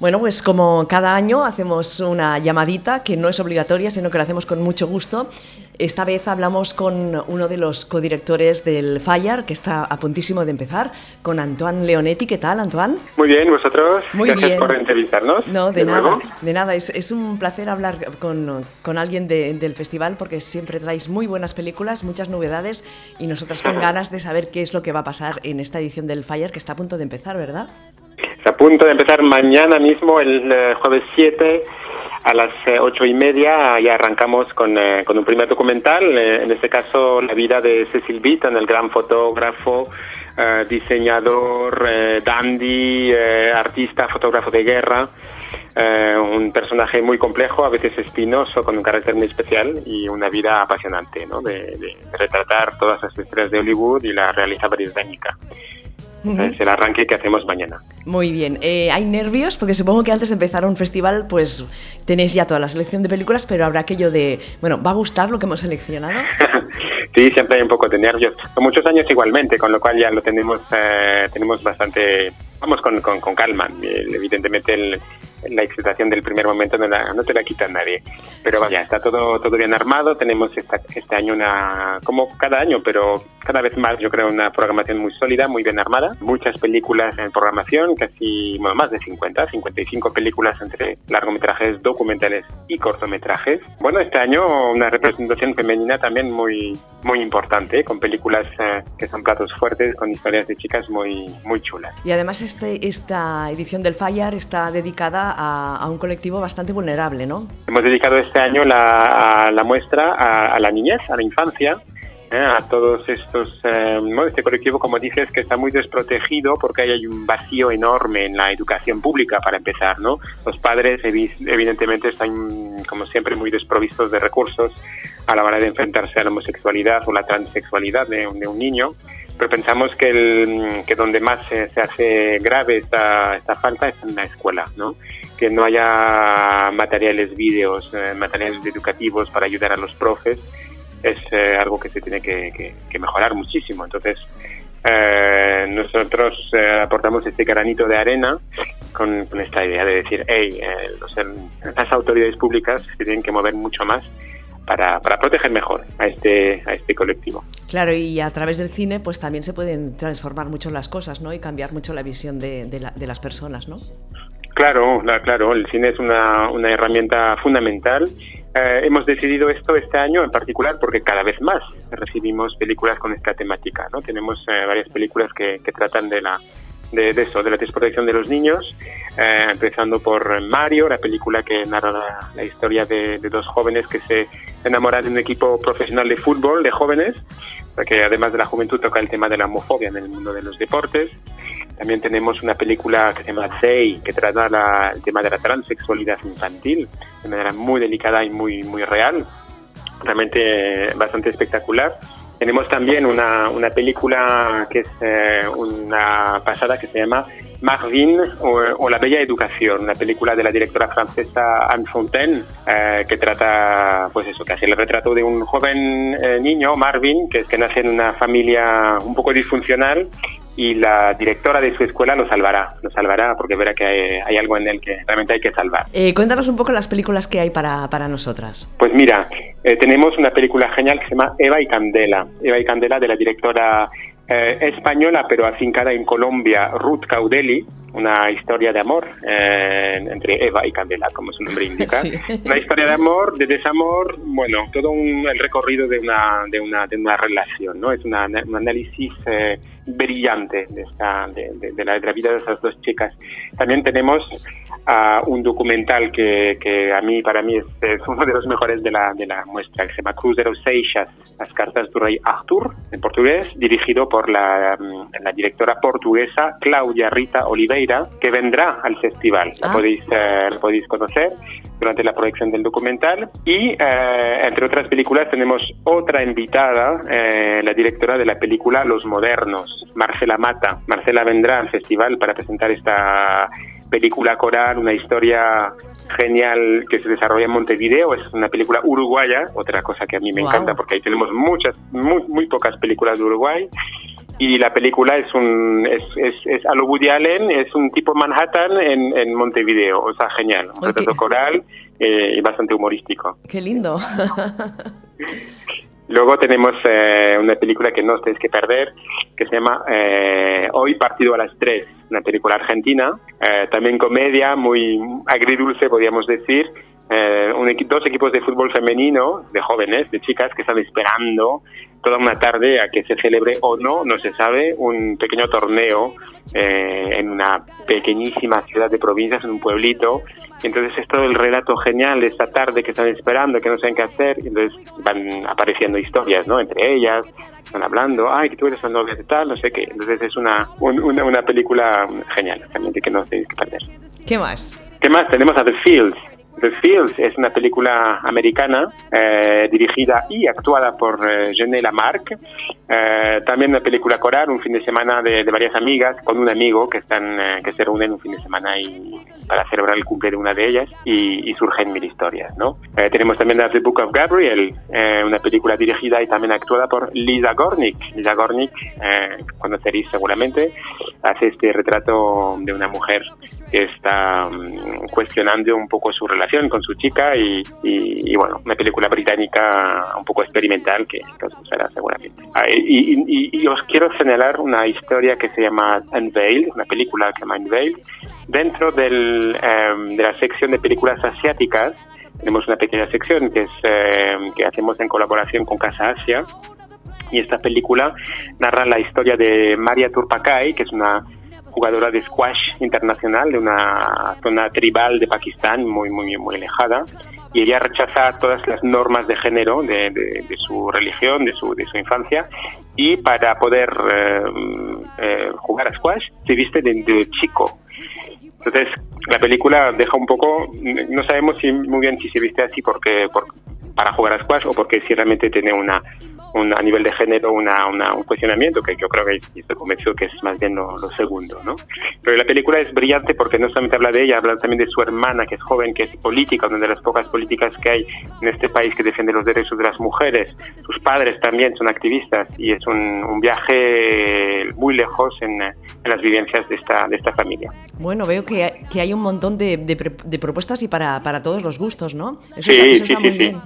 Bueno, pues como cada año hacemos una llamadita que no es obligatoria, sino que lo hacemos con mucho gusto. Esta vez hablamos con uno de los codirectores del Fire, que está a puntísimo de empezar, con Antoine Leonetti. ¿Qué tal, Antoine? Muy bien, vosotros. Muy Gracias bien. por entrevistarnos. No, de, de nada, nuevo. de nada. Es, es un placer hablar con, con alguien de- del festival porque siempre traéis muy buenas películas, muchas novedades y nosotras con ganas de saber qué es lo que va a pasar en esta edición del Fire que está a punto de empezar, ¿verdad? Está a punto de empezar mañana mismo, el eh, jueves 7, a las eh, ocho y media. Ya arrancamos con, eh, con un primer documental, eh, en este caso la vida de Cecil Beaton, el gran fotógrafo, diseñador, dandy, artista, fotógrafo de guerra. Un personaje muy complejo, a veces espinoso, con un carácter muy especial y una vida apasionante, ¿no? de, de retratar todas las estrellas de Hollywood y la realeza británica. Es el arranque que hacemos mañana. Muy bien. Eh, ¿Hay nervios? Porque supongo que antes de empezar un festival, pues tenéis ya toda la selección de películas, pero habrá aquello de, bueno, ¿va a gustar lo que hemos seleccionado? sí, siempre hay un poco de nervios. Son muchos años igualmente, con lo cual ya lo tenemos, eh, tenemos bastante, vamos con, con, con calma. El- Evidentemente el- la excitación del primer momento no, la- no te la quita nadie. Pero vaya, está todo, todo bien armado. Tenemos esta- este año una, como cada año, pero cada vez más yo creo una programación muy sólida, muy bien armada. Muchas películas en programación, casi, bueno, más de 50, 55 películas entre largometrajes, documentales y cortometrajes. Bueno, este año una representación femenina también muy, muy importante, con películas eh, que son platos fuertes, con historias de chicas muy, muy chulas. Y además este, esta edición del Fire está dedicada a, a un colectivo bastante vulnerable, ¿no? Hemos dedicado este año la, a la muestra a, a la niñez, a la infancia, ¿eh? a todos estos, eh, ¿no? este colectivo, como dices, que está muy desprotegido porque ahí hay un vacío enorme en la educación pública, para empezar, ¿no? Los padres, evi- evidentemente, están, como siempre, muy desprovistos de recursos a la hora de enfrentarse a la homosexualidad o la transexualidad de, de un niño. Pero pensamos que, el, que donde más se, se hace grave esta, esta falta es en la escuela, ¿no? que no haya materiales, vídeos, eh, materiales educativos para ayudar a los profes, es eh, algo que se tiene que, que- que mejorar muchísimo. Entonces, eh, nosotros eh, aportamos este granito de arena con, con esta idea de decir, hey, los- las autoridades públicas se tienen que mover mucho más para, para proteger mejor a este, a este colectivo. Claro, y a través del cine pues también se pueden transformar mucho las cosas, ¿no? Y cambiar mucho la visión de, de la- de las personas, ¿no? Claro, la- claro, el cine es una, una herramienta fundamental. Eh, hemos decidido esto este año en particular porque cada vez más recibimos películas con esta temática, ¿no? Tenemos eh, varias películas que, que tratan de la de, de eso, de la desprotección de los niños, eh, empezando por Mario, la película que narra la, historia de, dos jóvenes que se enamoran de un equipo profesional de fútbol de jóvenes, que además de la juventud toca el tema de la homofobia en el mundo de los deportes. También tenemos una película que se llama Say, que trata la- el tema de la transexualidad infantil de manera muy delicada y muy, muy real, realmente eh, bastante espectacular. Tenemos también una, una película que es eh, una pasada que se llama Marvin o, o La Bella Educación, una película de la directora francesa Anne Fontaine, eh, que trata, pues eso, que hace el retrato de un joven eh, niño, Marvin, que es que nace en una familia un poco disfuncional y la directora de su escuela lo salvará, lo salvará porque verá que hay, hay algo en él que realmente hay que salvar. Eh, cuéntanos un poco las películas que hay para, para nosotras. Pues mira, eh, tenemos una película genial que se llama Eva y Candela. Eva y Candela de la directora eh, española, pero afincada en Colombia, Ruth Caudelli. Una historia de amor eh, entre Eva y Candela, como su nombre indica. Sí. Una historia de amor, de desamor, bueno, todo un, el recorrido de una, de una, de una relación, ¿no? Es una, un análisis eh, brillante de, esta, de, de- de la, de la vida de esas dos chicas. También tenemos ah, un documental que, que a mí, para mí, es, es uno de los mejores de la, de la muestra, que se llama Cruzeiro Seixas, las cartas del rey Arthur, en portugués, dirigido por la, mm, la directora portuguesa Claudia Rita Oliveira, que vendrá al festival. La Ah. podéis, eh, la podéis conocer durante la proyección del documental. Y eh, entre otras películas tenemos otra invitada, eh, la directora de la película Los Modernos, Marcela Mata. Marcela vendrá al festival para presentar esta película coral, una historia genial que se desarrolla en Montevideo. Es una película uruguaya, otra cosa que a mí me encanta porque ahí tenemos muchas, muy, muy pocas películas de Uruguay. Y la película es un es, es, a lo Woody Allen, es un tipo Manhattan en, en Montevideo, o sea, genial, un retrato coral eh, y bastante humorístico. Qué lindo. Luego tenemos eh, una película que no os tenéis que perder, que se llama eh, Hoy partido a las 3, una película argentina, también comedia, muy agridulce, podríamos decir, eh, un dos equipos de fútbol femenino, de jóvenes, de chicas, que están esperando toda una tarde a que se celebre o no, no se sabe, un pequeño torneo eh, en una pequeñísima ciudad de provincias, en un pueblito. Entonces es todo el relato genial de esta tarde que están esperando, que no saben qué hacer. Y entonces van apareciendo historias, ¿no? Entre ellas, van hablando, ay, que tú eres la novia de tal, no sé qué. Entonces es una, una, una película genial, realmente que no tenéis que perder. ¿Qué más? ¿Qué más? Tenemos a The Fields, The Fields es una película americana eh, dirigida y actuada por eh, Jeanne Lamarck. Eh, también una película coral, un fin de semana de, varias amigas con un amigo que están eh, que se reúnen un fin de semana y para celebrar el cumple de una de ellas y, surgen mil historias. ¿no? tenemos también The Book of Gabriel, una película dirigida y también actuada por Lisa Gornick. Lisa Gornick, conoceréis seguramente, hace este retrato de una mujer que está um, cuestionando un poco su relación con su chica y, bueno, una película británica un poco experimental que, os gustará seguramente. Ah, y, os quiero señalar una historia que se llama Unveiled, una película que se llama Unveiled. Dentro del, em, de la sección de películas asiáticas tenemos una pequeña sección que, es, em, que hacemos en colaboración con Casa Asia y esta película narra la historia de Maria Turpakai, que es una jugadora de squash internacional de una zona tribal de Pakistán muy, muy, muy alejada. Y ella rechaza todas las normas de género de, de, su religión, de su, de su infancia. Y para poder eh, eh, jugar a squash se viste de, chico. Entonces, la película deja un poco, no sabemos si, muy bien si se viste así porque, por, para jugar a squash o porque si realmente tiene una, a nivel de género una, un cuestionamiento que yo creo que estoy convencido que es más bien lo, segundo, ¿no? Pero la película es brillante porque no solamente habla de ella, habla también de su hermana que es joven, que es política, una de las pocas políticas que hay en este país que defiende los derechos de las mujeres. Sus padres también son activistas y es un, un viaje muy lejos en, en, las vivencias de esta, de esta familia. Bueno, veo que, que hay un montón de, de, propuestas y para, para, todos los gustos, ¿no? Eso sí, sí, sí,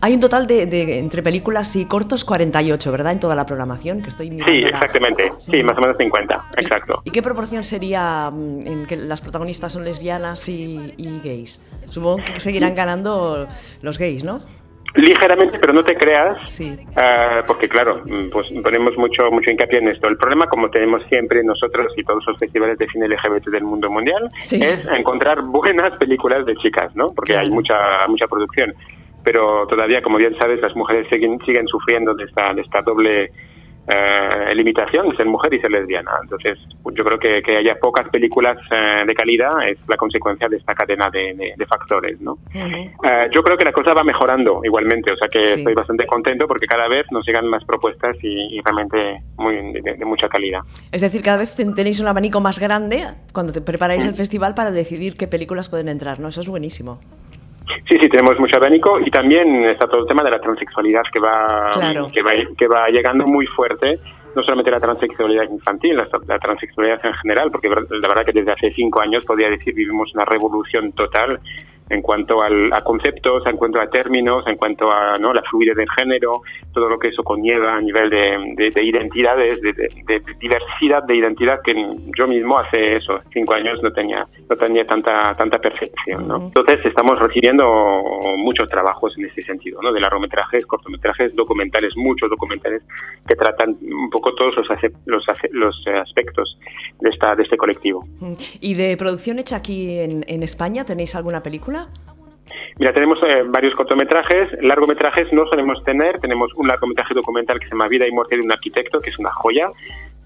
Hay un total de, entre películas y cortos 48, ¿verdad? En toda la programación que estoy Sí, exactamente. Sí, más o menos 50, exacto. ¿Y, qué proporción sería mm, en que las protagonistas son lesbianas y, gays? Supongo que seguirán ganando los gays, ¿no? Ligeramente, pero no te creas, sí. Ah, porque claro, mm, pues ponemos mucho mucho hincapié en esto. El problema, como tenemos siempre nosotros y todos los festivales de cine LGBT del mundo mundial, es encontrar buenas películas de chicas, ¿no? Porque hay mucha mucha producción pero todavía, como bien sabes, las mujeres siguen, siguen sufriendo de esta, de esta doble eh, limitación, ser mujer y ser lesbiana. Entonces, yo creo que, que haya pocas películas eh, de calidad es la consecuencia de esta cadena de, de, factores, ¿no? Eh, yo creo que la cosa va mejorando igualmente, o sea que estoy bastante contento porque cada vez nos llegan más propuestas y, realmente muy de, mucha calidad. Es decir, cada vez tenéis un abanico más grande cuando te preparáis el festival para decidir qué películas pueden entrar, ¿no? Eso es buenísimo. Sí, sí, tenemos mucho abanico y también está todo el tema de la transexualidad que va, que va, que va llegando muy fuerte no solamente la transexualidad infantil, la, transexualidad en general, porque la verdad que desde hace cinco años podría decir vivimos una revolución total en cuanto a conceptos, en cuanto a términos, en cuanto a ¿no? la fluidez del género, todo lo que eso conlleva a nivel de, de, identidades, de, diversidad de identidad que yo mismo hace eso, cinco años no tenía, no tenía tanta, tanta perfección. ¿no? Entonces estamos recibiendo muchos trabajos en ese sentido, ¿no? de largometrajes, cortometrajes, documentales, muchos documentales que tratan un poco todos los, los, los aspectos de, esta, de este colectivo. ¿Y de producción hecha aquí en, en España tenéis alguna película? Mira, tenemos eh, varios cortometrajes, largometrajes no solemos tener, tenemos un largometraje documental que se llama Vida y muerte de un arquitecto, que es una joya,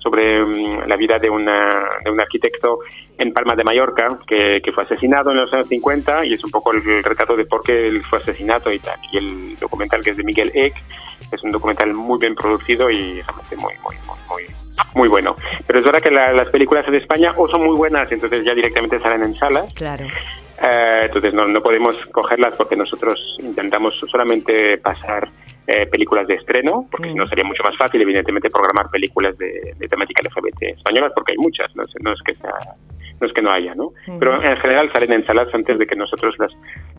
sobre mm, la vida de, una, de, un arquitecto en Palma de Mallorca que, fue asesinado en los años 50 y es un poco el, retrato de por qué él fue asesinado y tal. Y el documental que es de Miguel Eck es un documental muy bien producido y realmente muy, muy, muy, muy, bueno. Pero es verdad que las películas de España o son muy buenas, entonces ya directamente salen en salas. Claro. Eh, entonces no, no podemos cogerlas porque nosotros intentamos solamente pasar eh, películas de estreno, porque si no sería mucho más fácil, evidentemente, programar películas de, temática LGBT españolas, porque hay muchas, no, no es que sea no es que no haya, ¿no? Pero en general salen en salas antes de que nosotros las,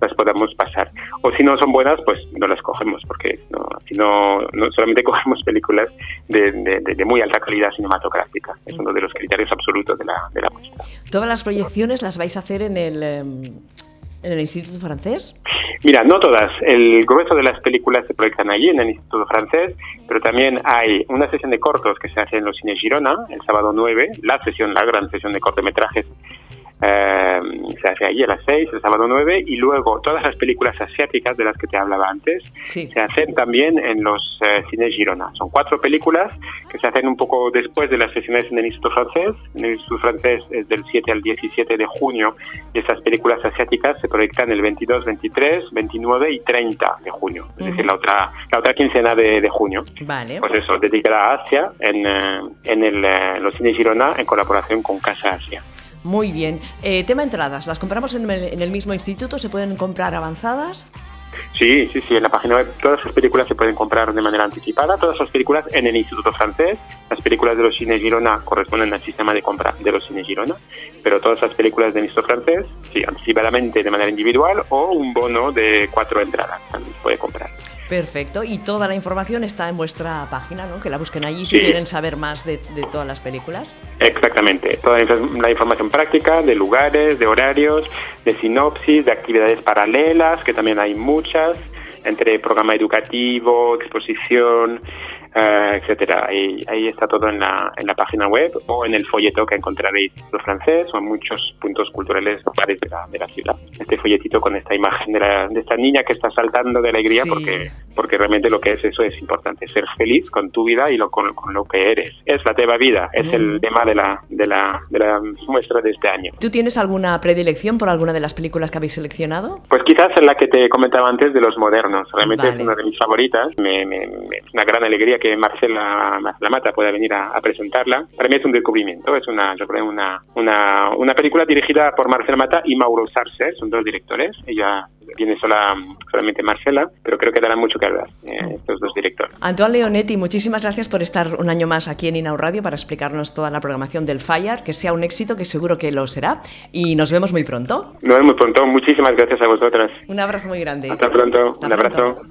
las podamos pasar. O si no son buenas, pues no las cogemos, porque no, si no, no solamente cogemos películas de, de, muy alta calidad cinematográfica. Es uno de los criterios absolutos de la, de la muestra. ¿Todas las proyecciones las vais a hacer en el, em, en el Instituto Francés? Mira, no todas. El grueso de las películas se proyectan allí, en el Instituto Francés, pero también hay una sesión de cortos que se hace en los cines Girona, el sábado 9, la sesión, la gran sesión de cortometrajes eh, se hace allí a las 6, el sábado 9, y luego todas las películas asiáticas de las que te hablaba antes se hacen también en los eh, cines Girona. Son cuatro películas que se hacen un poco después de las sesiones en el Instituto Francés. En el Instituto Francés es del 7 al 17 de junio, y esas películas asiáticas se proyectan el 22, 23, 29 y 30 de junio, es decir, la otra, la otra quincena de, junio. Vale. Pues eso, dedicada a Asia en, eh, en, el, los cines Girona en colaboración con Casa Asia. Muy bien. Eh, tema entradas, ¿las compramos en el, mismo instituto? ¿Se pueden comprar avanzadas? Sí, sí, sí, en la página web todas las películas se pueden comprar de manera anticipada, todas las películas en el Instituto Francés, las películas de los cines Girona corresponden al sistema de compra de los cines Girona, pero todas las películas del Instituto Francés, sí, anticipadamente de manera individual o un bono de cuatro entradas también se puede comprar. Perfecto, y toda la información está en vuestra página, ¿no? Que la busquen allí si quieren saber más de, todas las películas. Exactamente, toda la información práctica de lugares, de horarios, de sinopsis, de actividades paralelas, que también hay muchas, entre programa educativo, exposición, uh, etcétera. Ahí, ahí, está todo en la, en la página web o en el folleto que encontraréis en francés o en muchos puntos culturales de la, de la ciudad. Este folletito con esta imagen de, la, de esta niña que está saltando de alegría porque, porque realmente lo que es eso es importante, ser feliz con tu vida y lo, con, con lo que eres. Es la teva vida, es el tema de la, de, la, de la muestra de este año. ¿Tú tienes alguna predilección por alguna de las películas que habéis seleccionado? Pues quizás en la que te comentaba antes de los modernos. Realmente es una de mis favoritas. Me, me, es una gran alegría que Marcela, Marcela Mata pueda venir a, presentarla. Para mí es un descubrimiento, es una, yo creo, una, una, una película dirigida por Marcela Mata y Mauro Sarce, son dos directores. Ella tiene sola, solamente Marcela, pero creo que dará mucho que hablar eh, estos dos directores. Antoine Leonetti, muchísimas gracias por estar un año más aquí en Inau Radio para explicarnos toda la programación del Fire, que sea un éxito, que seguro que lo será, y nos vemos muy pronto. Nos vemos muy pronto, muchísimas gracias a vosotras. Un abrazo muy grande. Hasta pronto, un abrazo.